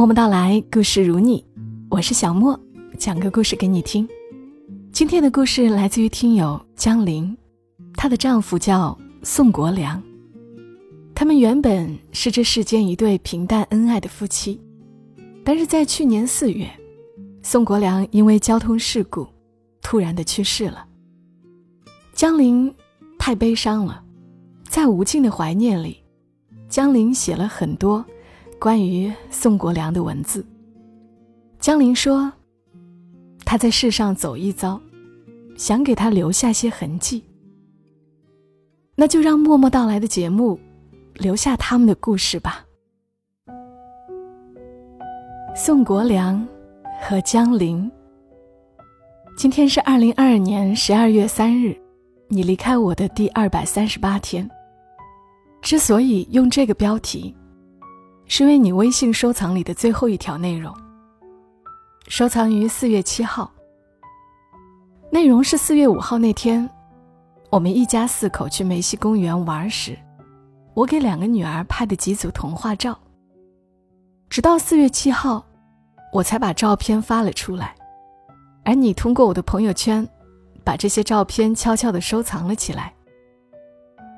默默到来，故事如你，我是小莫，讲个故事给你听。今天的故事来自于听友江玲，她的丈夫叫宋国良。他们原本是这世间一对平淡恩爱的夫妻，但是在去年四月，宋国良因为交通事故突然的去世了。江玲太悲伤了，在无尽的怀念里，江玲写了很多。关于宋国良的文字，江林说：“他在世上走一遭，想给他留下些痕迹。那就让默默到来的节目留下他们的故事吧。”宋国良和江林，今天是二零二二年十二月三日，你离开我的第二百三十八天。之所以用这个标题。是为你微信收藏里的最后一条内容。收藏于四月七号。内容是四月五号那天，我们一家四口去梅溪公园玩时，我给两个女儿拍的几组童话照。直到四月七号，我才把照片发了出来，而你通过我的朋友圈，把这些照片悄悄地收藏了起来，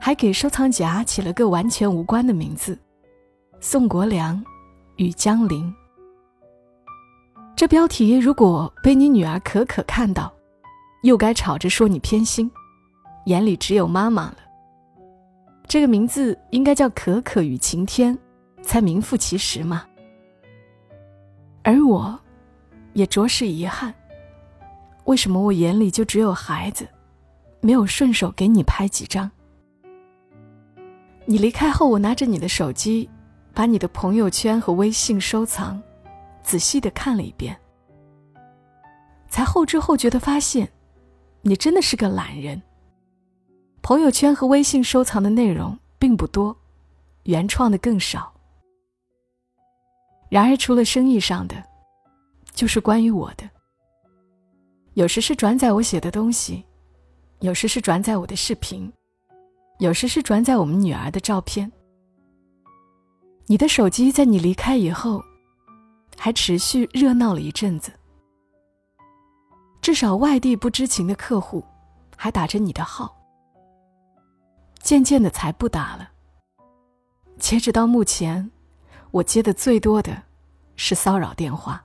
还给收藏夹起了个完全无关的名字。宋国良与江林。这标题如果被你女儿可可看到，又该吵着说你偏心，眼里只有妈妈了。这个名字应该叫可可与晴天，才名副其实嘛。而我，也着实遗憾，为什么我眼里就只有孩子，没有顺手给你拍几张？你离开后，我拿着你的手机。把你的朋友圈和微信收藏，仔细的看了一遍，才后知后觉的发现，你真的是个懒人。朋友圈和微信收藏的内容并不多，原创的更少。然而，除了生意上的，就是关于我的。有时是转载我写的东西，有时是转载我的视频，有时是转载我们女儿的照片。你的手机在你离开以后，还持续热闹了一阵子。至少外地不知情的客户，还打着你的号。渐渐的才不打了。截止到目前，我接的最多的是骚扰电话。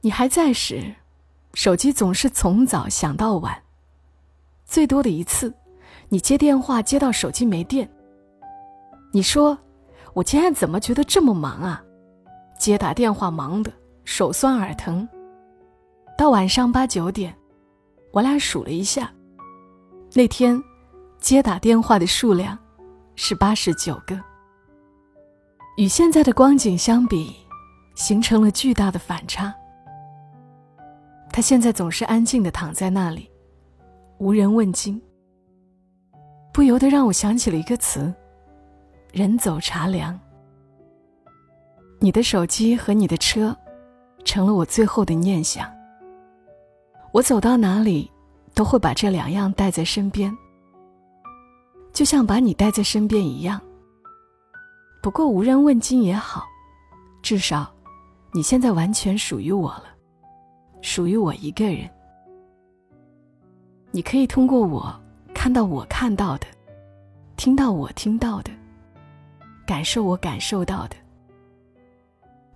你还在时，手机总是从早响到晚。最多的一次，你接电话接到手机没电。你说：“我今天怎么觉得这么忙啊？接打电话忙的手酸耳疼。到晚上八九点，我俩数了一下，那天接打电话的数量是八十九个。与现在的光景相比，形成了巨大的反差。他现在总是安静的躺在那里，无人问津，不由得让我想起了一个词。人走茶凉，你的手机和你的车，成了我最后的念想。我走到哪里，都会把这两样带在身边，就像把你带在身边一样。不过无人问津也好，至少，你现在完全属于我了，属于我一个人。你可以通过我看到我看到的，听到我听到的。感受我感受到的，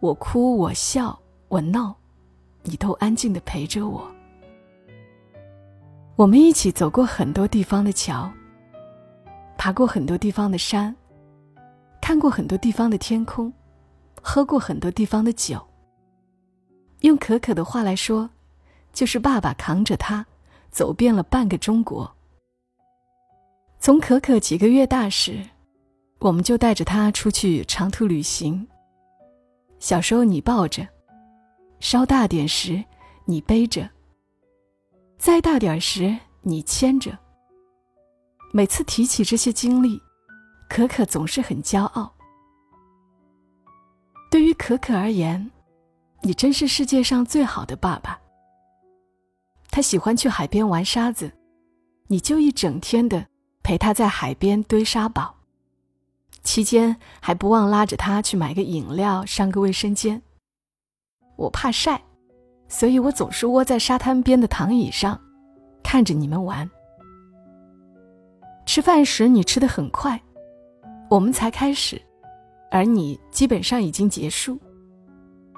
我哭我笑我闹，你都安静的陪着我。我们一起走过很多地方的桥，爬过很多地方的山，看过很多地方的天空，喝过很多地方的酒。用可可的话来说，就是爸爸扛着他，走遍了半个中国。从可可几个月大时。我们就带着他出去长途旅行。小时候你抱着，稍大点时你背着，再大点时你牵着。每次提起这些经历，可可总是很骄傲。对于可可而言，你真是世界上最好的爸爸。他喜欢去海边玩沙子，你就一整天的陪他在海边堆沙堡。期间还不忘拉着他去买个饮料，上个卫生间。我怕晒，所以我总是窝在沙滩边的躺椅上，看着你们玩。吃饭时你吃的很快，我们才开始，而你基本上已经结束，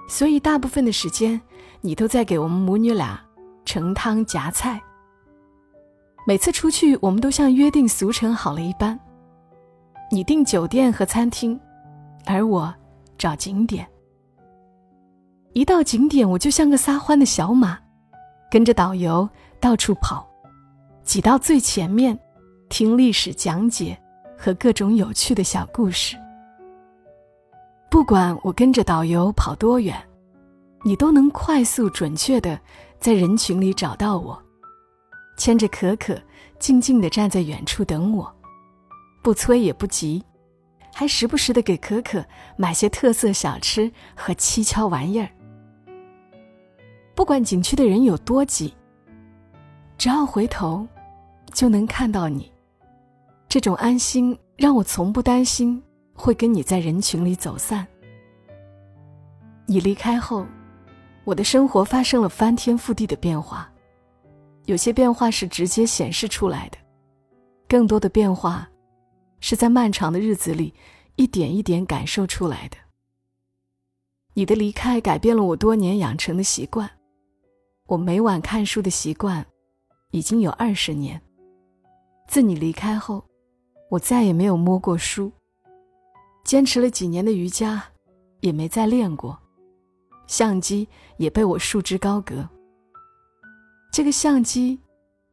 所以大部分的时间你都在给我们母女俩盛汤夹菜。每次出去，我们都像约定俗成好了一般。你订酒店和餐厅，而我找景点。一到景点，我就像个撒欢的小马，跟着导游到处跑，挤到最前面，听历史讲解和各种有趣的小故事。不管我跟着导游跑多远，你都能快速准确的在人群里找到我，牵着可可，静静的站在远处等我。不催也不急，还时不时的给可可买些特色小吃和蹊跷玩意儿。不管景区的人有多挤，只要回头，就能看到你。这种安心让我从不担心会跟你在人群里走散。你离开后，我的生活发生了翻天覆地的变化，有些变化是直接显示出来的，更多的变化。是在漫长的日子里，一点一点感受出来的。你的离开改变了我多年养成的习惯，我每晚看书的习惯，已经有二十年。自你离开后，我再也没有摸过书。坚持了几年的瑜伽，也没再练过。相机也被我束之高阁。这个相机，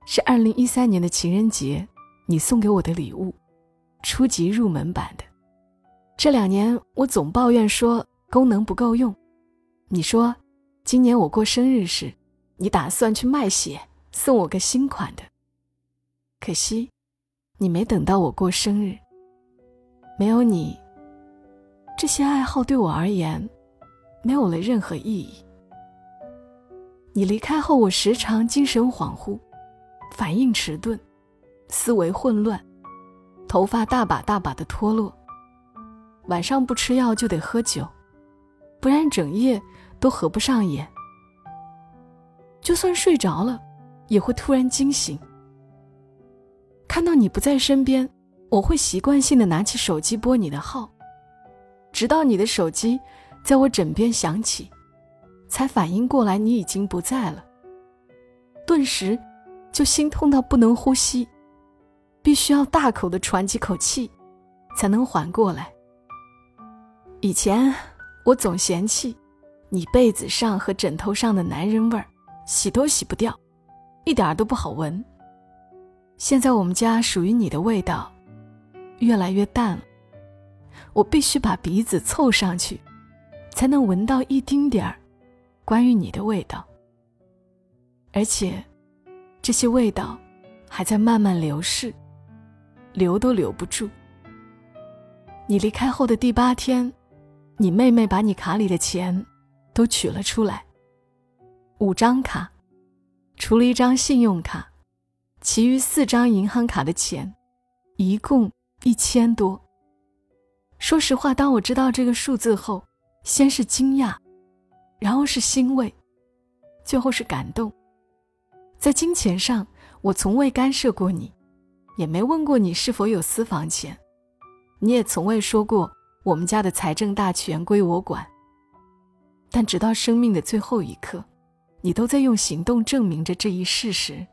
是二零一三年的情人节，你送给我的礼物。初级入门版的，这两年我总抱怨说功能不够用。你说，今年我过生日时，你打算去卖血送我个新款的。可惜，你没等到我过生日。没有你，这些爱好对我而言，没有了任何意义。你离开后，我时常精神恍惚，反应迟钝，思维混乱。头发大把大把的脱落，晚上不吃药就得喝酒，不然整夜都合不上眼。就算睡着了，也会突然惊醒。看到你不在身边，我会习惯性的拿起手机拨你的号，直到你的手机在我枕边响起，才反应过来你已经不在了。顿时就心痛到不能呼吸。必须要大口的喘几口气，才能缓过来。以前我总嫌弃你被子上和枕头上的男人味儿，洗都洗不掉，一点都不好闻。现在我们家属于你的味道越来越淡了，我必须把鼻子凑上去，才能闻到一丁点儿关于你的味道。而且，这些味道还在慢慢流逝。留都留不住。你离开后的第八天，你妹妹把你卡里的钱都取了出来，五张卡，除了一张信用卡，其余四张银行卡的钱，一共一千多。说实话，当我知道这个数字后，先是惊讶，然后是欣慰，最后是感动。在金钱上，我从未干涉过你。也没问过你是否有私房钱，你也从未说过我们家的财政大权归我管。但直到生命的最后一刻，你都在用行动证明着这一事实。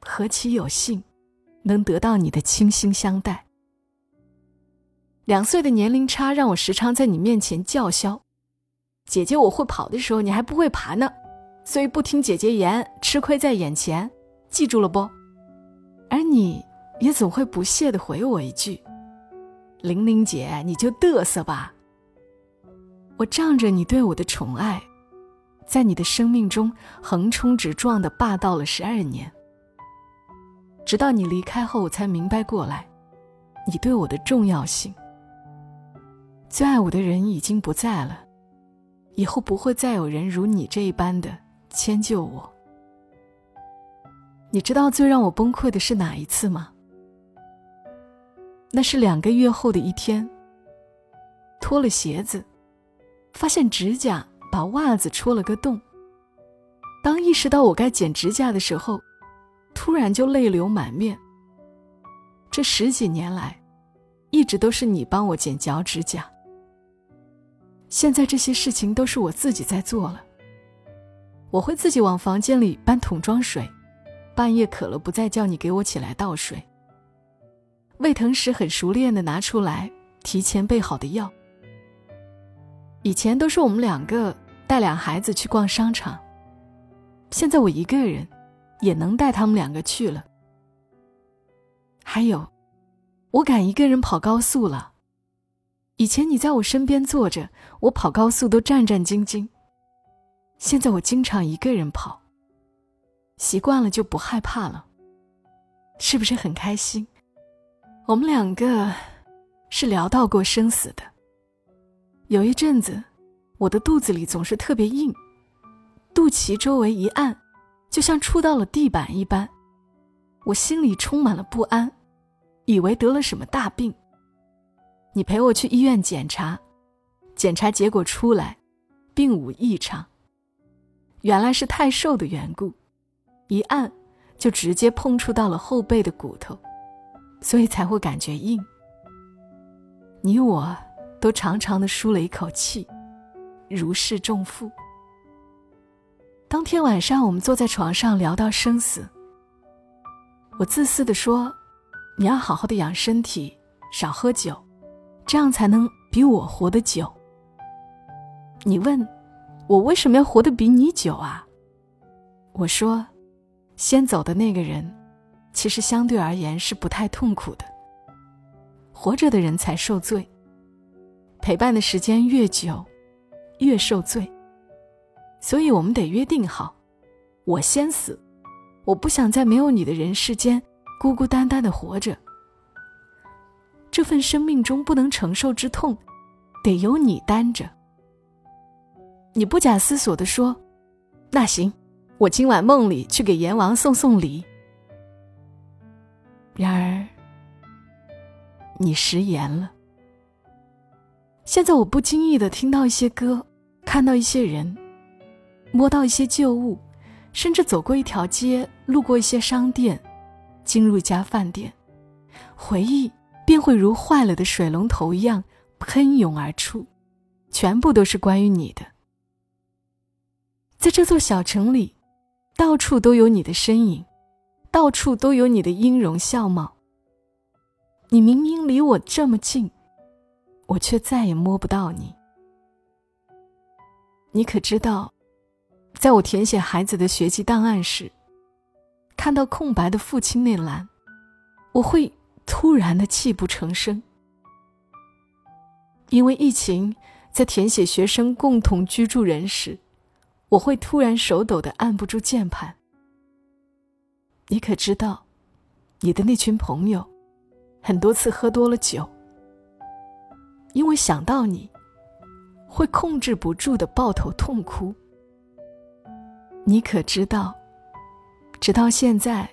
何其有幸，能得到你的倾心相待。两岁的年龄差让我时常在你面前叫嚣：“姐姐，我会跑的时候你还不会爬呢，所以不听姐姐言，吃亏在眼前，记住了不？”而你也总会不屑的回我一句：“玲玲姐，你就嘚瑟吧。”我仗着你对我的宠爱，在你的生命中横冲直撞的霸道了十二年。直到你离开后，我才明白过来，你对我的重要性。最爱我的人已经不在了，以后不会再有人如你这一般的迁就我。你知道最让我崩溃的是哪一次吗？那是两个月后的一天。脱了鞋子，发现指甲把袜子戳了个洞。当意识到我该剪指甲的时候，突然就泪流满面。这十几年来，一直都是你帮我剪脚趾甲。现在这些事情都是我自己在做了。我会自己往房间里搬桶装水，半夜渴了不再叫你给我起来倒水。胃疼时很熟练的拿出来提前备好的药。以前都是我们两个带俩孩子去逛商场，现在我一个人也能带他们两个去了。还有，我敢一个人跑高速了。以前你在我身边坐着，我跑高速都战战兢兢。现在我经常一个人跑，习惯了就不害怕了。是不是很开心？我们两个是聊到过生死的。有一阵子，我的肚子里总是特别硬，肚脐周围一按，就像触到了地板一般，我心里充满了不安，以为得了什么大病。你陪我去医院检查，检查结果出来，并无异常。原来是太瘦的缘故，一按就直接碰触到了后背的骨头，所以才会感觉硬。你我都长长的舒了一口气，如释重负。当天晚上，我们坐在床上聊到生死，我自私的说：“你要好好的养身体，少喝酒。”这样才能比我活得久。你问，我为什么要活得比你久啊？我说，先走的那个人，其实相对而言是不太痛苦的。活着的人才受罪，陪伴的时间越久，越受罪。所以我们得约定好，我先死，我不想在没有你的人世间孤孤单单的活着。这份生命中不能承受之痛，得由你担着。你不假思索地说：“那行，我今晚梦里去给阎王送送礼。”然而，你食言了。现在我不经意的听到一些歌，看到一些人，摸到一些旧物，甚至走过一条街，路过一些商店，进入一家饭店，回忆。便会如坏了的水龙头一样喷涌而出，全部都是关于你的。在这座小城里，到处都有你的身影，到处都有你的音容笑貌。你明明离我这么近，我却再也摸不到你。你可知道，在我填写孩子的学籍档案时，看到空白的父亲那栏，我会。突然的泣不成声，因为疫情，在填写学生共同居住人时，我会突然手抖的按不住键盘。你可知道，你的那群朋友，很多次喝多了酒，因为想到你，会控制不住的抱头痛哭。你可知道，直到现在。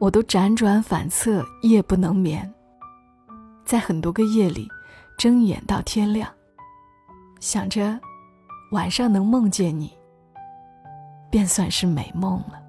我都辗转反侧，夜不能眠。在很多个夜里，睁眼到天亮，想着晚上能梦见你，便算是美梦了。